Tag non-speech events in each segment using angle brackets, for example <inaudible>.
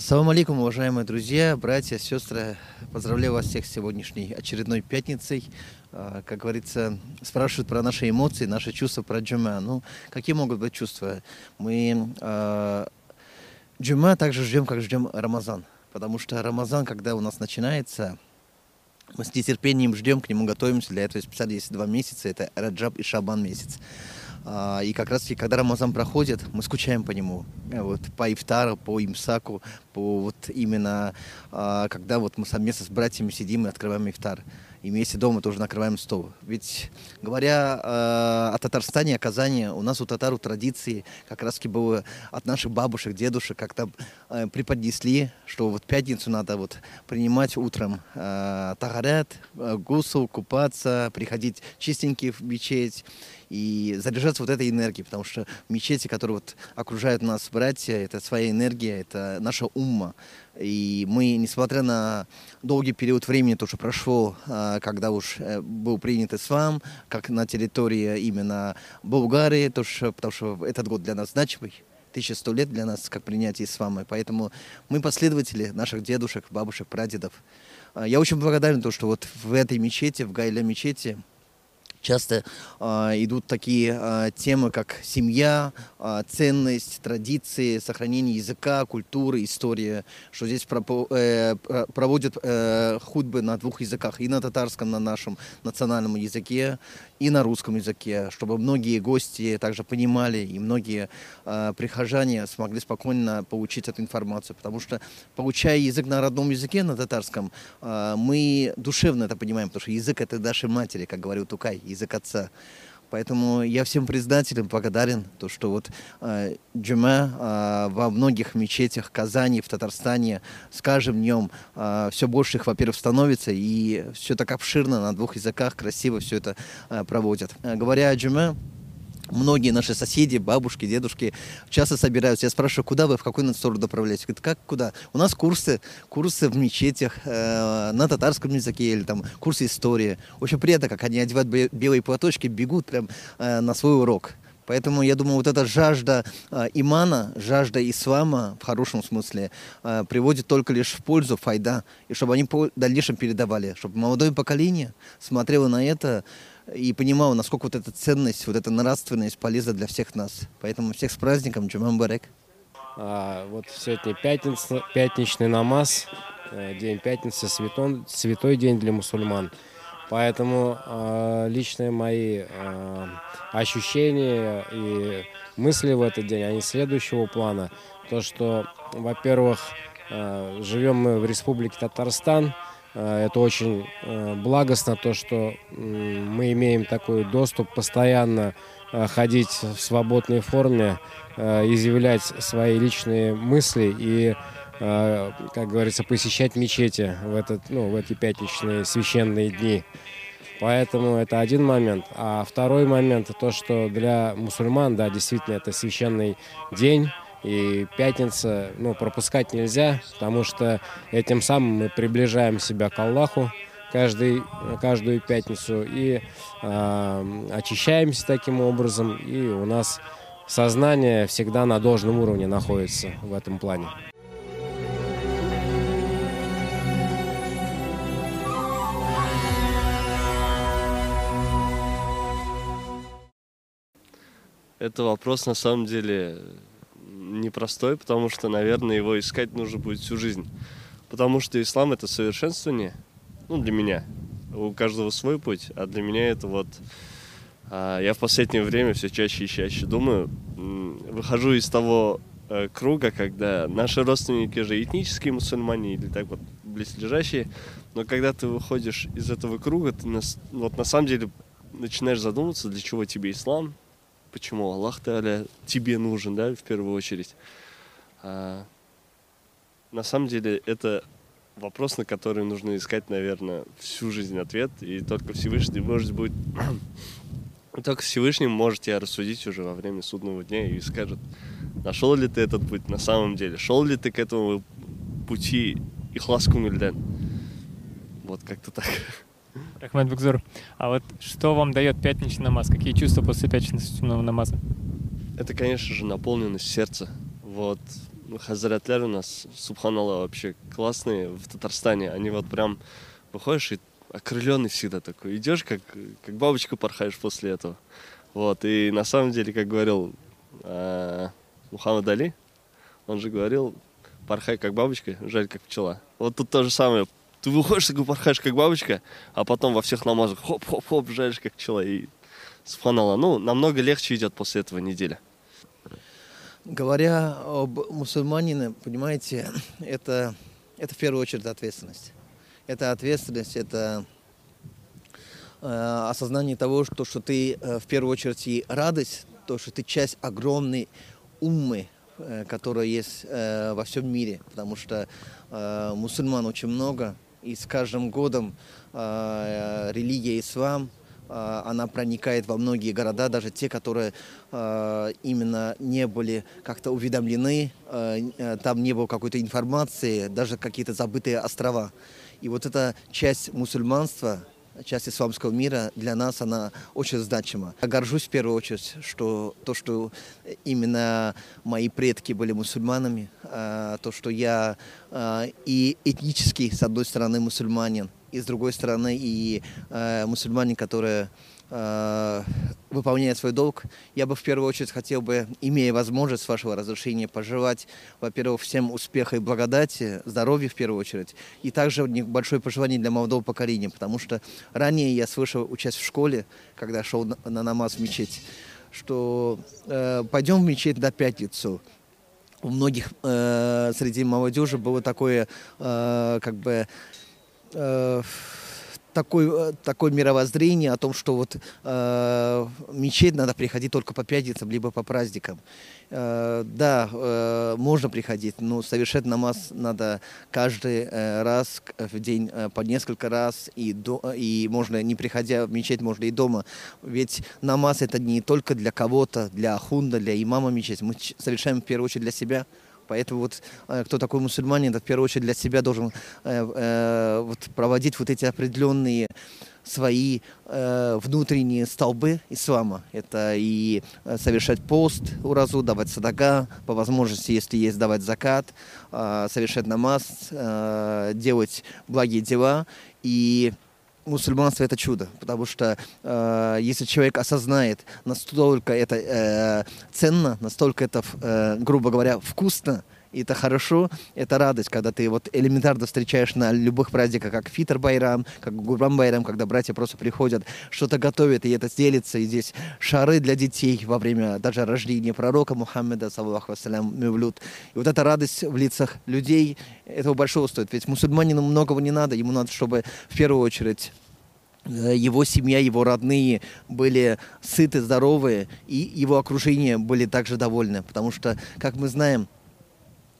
Салам алейкум, уважаемые друзья, братья, сестры. Поздравляю вас всех с сегодняшней очередной пятницей. А, как говорится, спрашивают про наши эмоции, наши чувства про джума. Ну, какие могут быть чувства? Мы э, джума также ждем, как ждем Рамазан. Потому что Рамазан, когда у нас начинается, мы с нетерпением ждем, к нему готовимся. Для этого специально есть два месяца. Это Раджаб и Шабан месяц. А, и как раз таки, когда Рамазан проходит, мы скучаем по нему. Э, вот по ифтару, по имсаку, по вот именно, а, когда вот мы совместно с братьями сидим и открываем ифтар и вместе дома тоже накрываем стол. Ведь говоря э, о Татарстане, о Казани, у нас у татар традиции как раз таки было от наших бабушек, дедушек как-то э, преподнесли, что вот пятницу надо вот принимать утром э, тагарят, э, гусул, купаться, приходить чистенький в мечеть и заряжаться вот этой энергией, потому что мечети, которые вот окружают нас братья, это своя энергия, это наша умма. И мы, несмотря на долгий период времени, то, что прошло, а, когда уж э, был принят ислам, как на территории именно Болгарии, то, что, потому что этот год для нас значимый, 1100 лет для нас, как принятие ислама. Поэтому мы последователи наших дедушек, бабушек, прадедов. А, я очень благодарен, то, что вот в этой мечети, в Гайля мечети, часто э, идут такие э, темы, как семья, э, ценность, традиции, сохранение языка, культуры, история, что здесь пропо, э, проводят э, худбы на двух языках, и на татарском, на нашем национальном языке, и на русском языке, чтобы многие гости также понимали, и многие э, прихожане смогли спокойно получить эту информацию, потому что, получая язык на родном языке, на татарском, э, мы душевно это понимаем, потому что язык это нашей матери, как говорил Тукай, язык отца. Поэтому я всем признателен, благодарен, то, что вот э, джума э, во многих мечетях Казани, в Татарстане с каждым днем э, все больше их, во-первых, становится, и все так обширно на двух языках, красиво все это э, проводят. Э, говоря о джума, Многие наши соседи, бабушки, дедушки часто собираются. Я спрашиваю, куда вы, в какой сторону направляетесь? Говорят, как куда? У нас курсы, курсы в мечетях э, на татарском языке или там курсы истории. Очень приятно, как они одевают белые платочки, бегут прям э, на свой урок. Поэтому я думаю, вот эта жажда э, имана, жажда ислама в хорошем смысле э, приводит только лишь в пользу файда, и чтобы они в дальнейшем передавали, чтобы молодое поколение смотрело на это и понимал, насколько вот эта ценность, вот эта нравственность полезна для всех нас. Поэтому всех с праздником, Джуман Барек. А, вот сегодня пятница, пятничный намаз, э, день пятницы, святой, святой день для мусульман. Поэтому э, личные мои э, ощущения и мысли в этот день, они следующего плана. То, что, во-первых, э, живем мы в республике Татарстан, это очень э, благостно, то, что мы имеем такой доступ постоянно э, ходить в свободной форме, изъявлять свои личные мысли и, как говорится, посещать мечети в, этот, ну, в эти пятничные священные дни. Поэтому это один момент. А второй момент, то, что для мусульман, да, действительно, это священный день, и пятница, ну, пропускать нельзя, потому что этим самым мы приближаем себя к Аллаху каждый, каждую пятницу и э, очищаемся таким образом, и у нас сознание всегда на должном уровне находится в этом плане. Это вопрос на самом деле непростой, потому что, наверное, его искать нужно будет всю жизнь. Потому что ислам это совершенствование, ну, для меня. У каждого свой путь, а для меня это вот... А, я в последнее время все чаще и чаще думаю, выхожу из того э, круга, когда наши родственники же этнические мусульмане или так вот близлежащие, но когда ты выходишь из этого круга, ты на, вот на самом деле начинаешь задумываться, для чего тебе ислам, почему Аллах Таля тебе нужен, да, в первую очередь. А, на самом деле это вопрос, на который нужно искать, наверное, всю жизнь ответ, и только Всевышний может быть... <coughs> только Всевышний может тебя рассудить уже во время судного дня и скажет, нашел ли ты этот путь на самом деле, шел ли ты к этому пути и хласкум Вот как-то так. <laughs> Рахмат Бекзур, а вот что вам дает пятничный намаз? Какие чувства после пятничного намаза? Это, конечно же, наполненность сердца. Вот ну, хазратлер у нас, субханалла, вообще классные в Татарстане. Они вот прям выходишь и окрыленный всегда такой. Идешь, как, как бабочка порхаешь после этого. Вот, и на самом деле, как говорил э, Мухаммад Али, он же говорил, порхай как бабочка, жаль как пчела. Вот тут то же самое. Ты выходишь, такой порхаешь как бабочка, а потом во всех намазах хоп-хоп-хоп, жалишь как пчела. И субханалла. Ну, намного легче идет после этого неделя. Говоря об мусульманине, понимаете, <clears throat> это, это в первую очередь ответственность. Это ответственность, это э, осознание того, что, что ты э, в первую очередь и радость, то, что ты часть огромной уммы, э, которая есть э, во всем мире, потому что э, мусульман очень много, и с каждым годом э, религия ислам – а, она проникает во многие города, даже те, которые а, именно не были как-то уведомлены, а, э, там не было какой-то информации, даже какие-то забытые острова. И вот эта часть мусульманства, часть исламского мира для нас она очень значима. Я горжусь в первую очередь, что то, что именно мои предки были мусульманами, то, что я и этнически, с одной стороны, мусульманин, и с другой стороны и э, мусульмане, выполняют свой долг. Я бы в первую очередь хотел бы, имея возможность вашего разрешения, пожелать, во-первых, всем успеха и благодати, здоровья в первую очередь, и также большое пожелание для молодого поколения, потому что ранее я слышал, учась в школе, когда шел на, на намаз в мечеть, что э, пойдем в мечеть на пятницу, у многих э, среди молодежи было такое, э, как бы, э, такой, э, такое мировоззрение о том, что вот э, мечеть надо приходить только по пятницам, либо по праздникам. Э, да, э, можно приходить, но совершать намаз надо каждый э, раз в день э, по несколько раз, и, до, и можно, не приходя в мечеть, можно и дома. Ведь намаз это не только для кого-то, для ахунда, для имама мечеть. Мы совершаем в первую очередь для себя – Поэтому вот э, кто такой мусульманин, в первую очередь для себя должен э, э, вот, проводить вот эти определенные свои э, внутренние столбы ислама. Это и совершать пост уразу, давать садага, по возможности, если есть, давать закат, э, совершать намаз, э, делать благие дела. И мусульманство это чудо, потому что э, если человек осознает, настолько это э, ценно, настолько это, э, грубо говоря, вкусно, и это хорошо, это радость, когда ты вот элементарно встречаешь на любых праздниках, как Фитр Байрам, как Гурбан Байрам, когда братья просто приходят, что-то готовят, и это делится, и здесь шары для детей во время даже рождения пророка Мухаммеда, саллаху вассалям, мевлюд. И вот эта радость в лицах людей, этого большого стоит. Ведь мусульманину многого не надо, ему надо, чтобы в первую очередь э, его семья, его родные были сыты, здоровые, и его окружение были также довольны. Потому что, как мы знаем,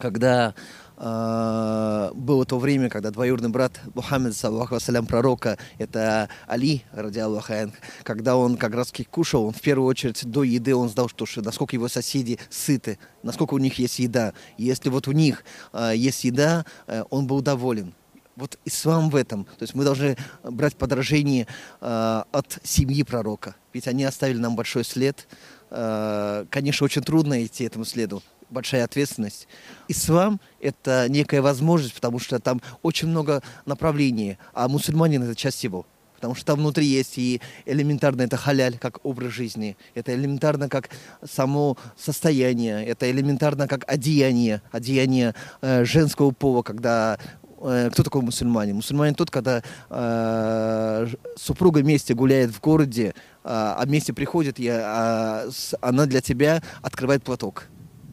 когда э, было то время, когда двоюродный брат Мухаммед, саллаху вассалям, пророка, это Али, ради Аллаха, когда он как раз кушал, он в первую очередь до еды, он знал, что, насколько его соседи сыты, насколько у них есть еда. И если вот у них э, есть еда, э, он был доволен. Вот ислам в этом. То есть мы должны брать подражение э, от семьи пророка. Ведь они оставили нам большой след. Э, конечно, очень трудно идти этому следу большая ответственность. Ислам – это некая возможность, потому что там очень много направлений, а мусульманин – это часть его. Потому что там внутри есть и элементарно это халяль, как образ жизни, это элементарно как само состояние, это элементарно как одеяние, одеяние э, женского пола, когда э, кто такой мусульманин? Мусульманин тот, когда э, супруга вместе гуляет в городе, э, а вместе приходит, и э, она для тебя открывает платок.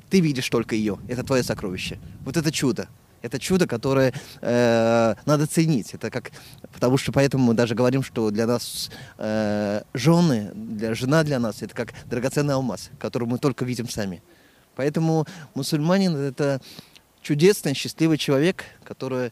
Ты видишь только ее. Это твое сокровище. Вот это чудо. Это чудо, которое э, надо ценить. Это как, потому что поэтому мы даже говорим, что для нас э, жены, для жена для нас это как драгоценный алмаз, который мы только видим сами. Поэтому мусульманин это чудесный, счастливый человек, который э,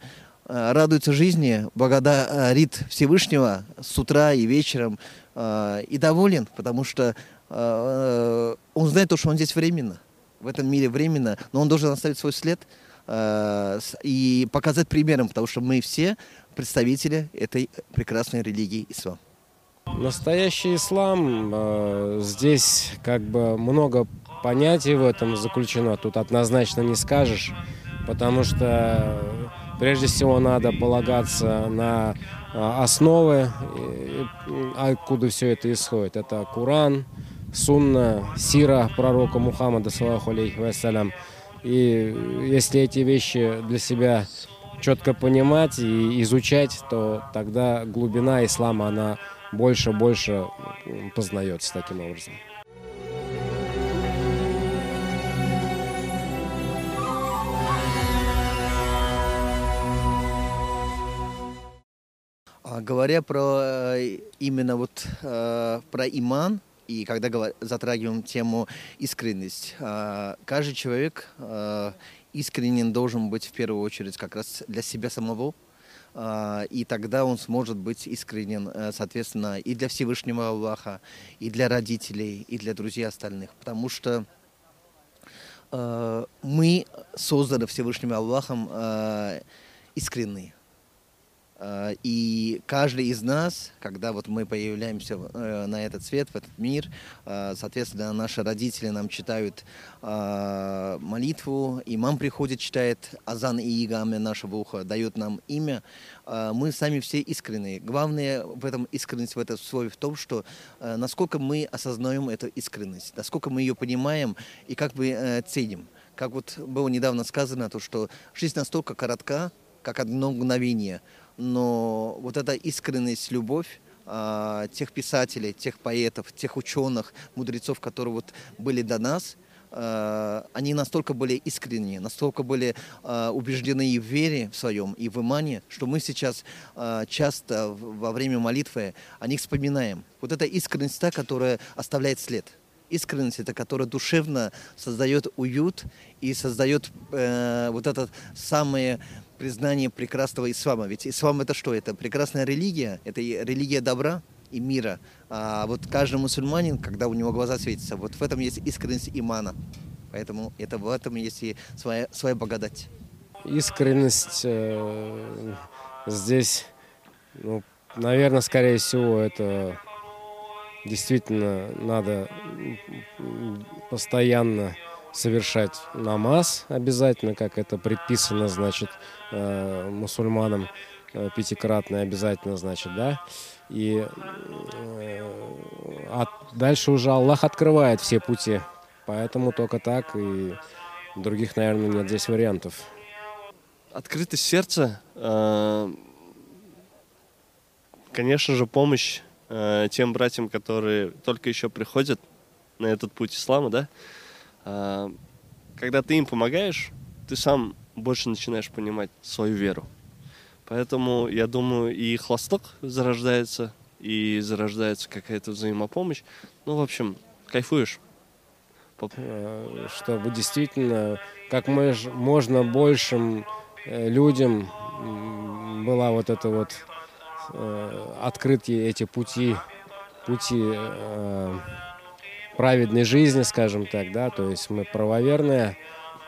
радуется жизни, благодарит Всевышнего с утра и вечером э, и доволен, потому что э, он знает то, что он здесь временно в этом мире временно, но он должен оставить свой след э, и показать примером, потому что мы все представители этой прекрасной религии ислам. Настоящий ислам, э, здесь как бы много понятий в этом заключено, тут однозначно не скажешь, потому что прежде всего надо полагаться на а, основы, откуда все это исходит. Это Куран, Сунна, Сира пророка Мухаммада, саллаху алейхи вассалям. И если эти вещи для себя четко понимать и изучать, то тогда глубина ислама, она больше-больше познается таким образом. А говоря про э, именно вот э, про иман, и когда затрагиваем тему искренность, э, каждый человек искренен должен быть в первую очередь как раз для себя самого, и тогда он сможет быть искренен, соответственно, и для Всевышнего Аллаха, и для родителей, и для друзей остальных. Потому что мы созданы Всевышним Аллахом искренние. Э, и каждый из нас, когда вот мы появляемся э, на этот свет, в этот мир, э, соответственно, наши родители нам читают молитву, имам приходит, читает азан и игаме нашего уха, дает нам имя, мы сами все искренние. Главное в этом искренность в этом слове в том, что насколько мы осознаем эту искренность, насколько мы ее понимаем и как бы ценим. Как вот было недавно сказано, то, что жизнь настолько коротка, как одно мгновение – но вот эта искренность, любовь э, тех писателей, тех поэтов, тех ученых, мудрецов, которые вот были до нас, э, они настолько были искренние, настолько были э, убеждены в вере в своем и в имане, что мы сейчас часто во время молитвы о них вспоминаем. Вот эта искренность та, которая оставляет след. Искренность это, которая душевно создает уют и создает э, вот это самое признание прекрасного ислама. Ведь ислам это что? Это прекрасная религия, это религия добра и мира. А вот каждый мусульманин, когда у него глаза светятся, вот в этом есть искренность имана. Поэтому это в этом есть и своя, своя благодать. Искренность э, здесь, ну, наверное, скорее всего, это действительно надо постоянно совершать намаз обязательно, как это предписано, значит, э, мусульманам э, пятикратно обязательно, значит, да. И а дальше уже Аллах открывает все пути. Поэтому только так, и других, наверное, нет здесь вариантов. Открытость сердца, конечно же, помощь тем братьям, которые только еще приходят на этот путь ислама, да, когда ты им помогаешь, ты сам больше начинаешь понимать свою веру. Поэтому, я думаю, и хлосток зарождается, и зарождается какая-то взаимопомощь. Ну, в общем, кайфуешь. Э, чтобы действительно как можно большим э, людям была вот это вот э, открытие эти пути, пути праведной жизни, скажем так, да, то есть мы правоверные,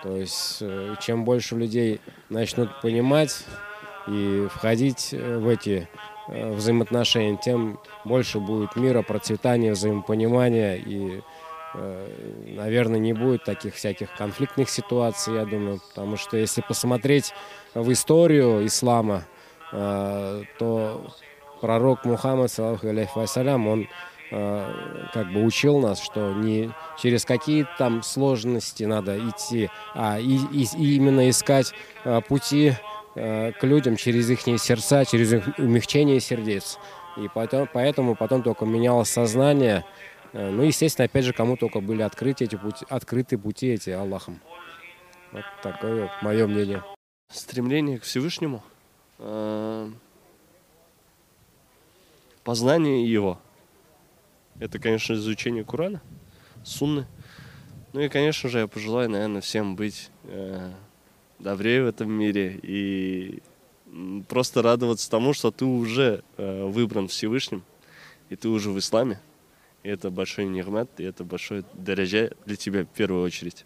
то есть э, чем больше людей начнут понимать и входить э, в эти э, взаимоотношения, тем больше будет мира, процветания, взаимопонимания и наверное, не будет таких всяких конфликтных ситуаций, я думаю, потому что если посмотреть в историю ислама, то пророк Мухаммад, саллаху алейхи вассалям, он как бы учил нас, что не через какие там сложности надо идти, а и, и, и именно искать а, пути а, к людям через их сердца, через их умягчение сердец. И потом, поэтому потом только менялось сознание. Ну, естественно, опять же, кому только были открыты эти пути, открыты пути эти Аллахом. Вот такое мое мнение. Стремление к Всевышнему, познание Его – это, конечно, изучение Курана, Сунны. Ну и, конечно же, я пожелаю, наверное, всем быть э, добрее в этом мире и просто радоваться тому, что ты уже э, выбран Всевышним, и ты уже в исламе. И это большой нигмат, и это большой дорожа для тебя в первую очередь.